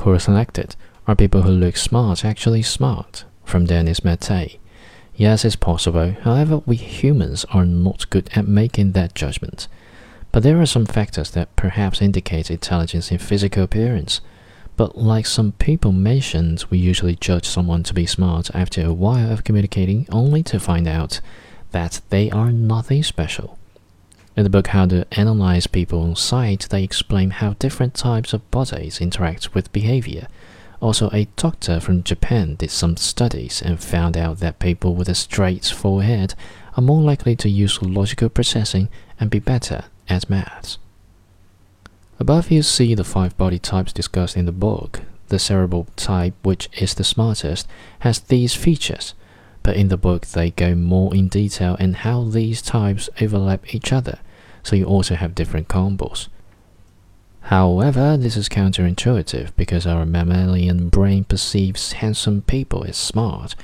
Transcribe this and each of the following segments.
Quora selected Are people who look smart actually smart? from Dennis Mattei. Yes, it's possible. However, we humans are not good at making that judgment. But there are some factors that perhaps indicate intelligence in physical appearance. But like some people mentioned, we usually judge someone to be smart after a while of communicating only to find out that they are nothing special. In the book How to Analyze People on Sight, they explain how different types of bodies interact with behavior. Also, a doctor from Japan did some studies and found out that people with a straight forehead are more likely to use logical processing and be better at maths. Above you see the five body types discussed in the book. The cerebral type, which is the smartest, has these features, but in the book they go more in detail and how these types overlap each other, so you also have different combos. However, this is counterintuitive because our mammalian brain perceives handsome people as smart,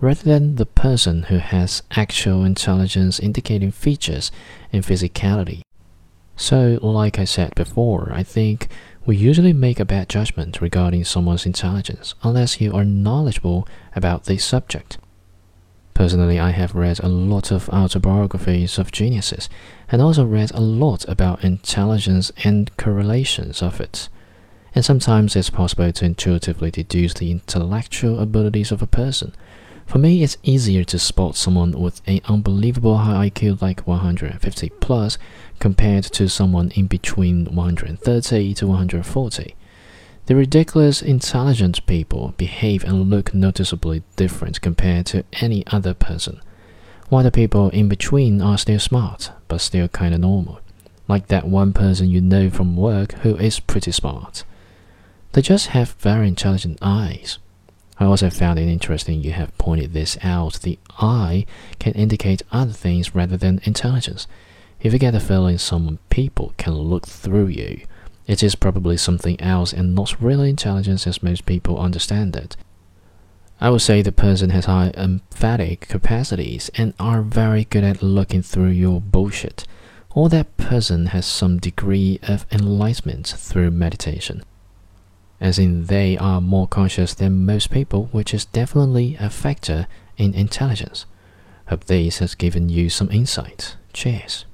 rather than the person who has actual intelligence indicating features and physicality. So, like I said before, I think we usually make a bad judgment regarding someone's intelligence unless you are knowledgeable about the subject. Personally, I have read a lot of autobiographies of geniuses and also read a lot about intelligence and correlations of it. And sometimes it's possible to intuitively deduce the intellectual abilities of a person for me, it's easier to spot someone with an unbelievable high IQ like 150 plus compared to someone in between 130 to 140. The ridiculous intelligent people behave and look noticeably different compared to any other person, while the people in between are still smart, but still kinda normal, like that one person you know from work who is pretty smart. They just have very intelligent eyes. I also found it interesting you have pointed this out. The eye can indicate other things rather than intelligence. If you get the feeling some people can look through you, it is probably something else and not really intelligence as most people understand it. I would say the person has high emphatic capacities and are very good at looking through your bullshit, or that person has some degree of enlightenment through meditation as in they are more conscious than most people, which is definitely a factor in intelligence. Hope this has given you some insight. Cheers.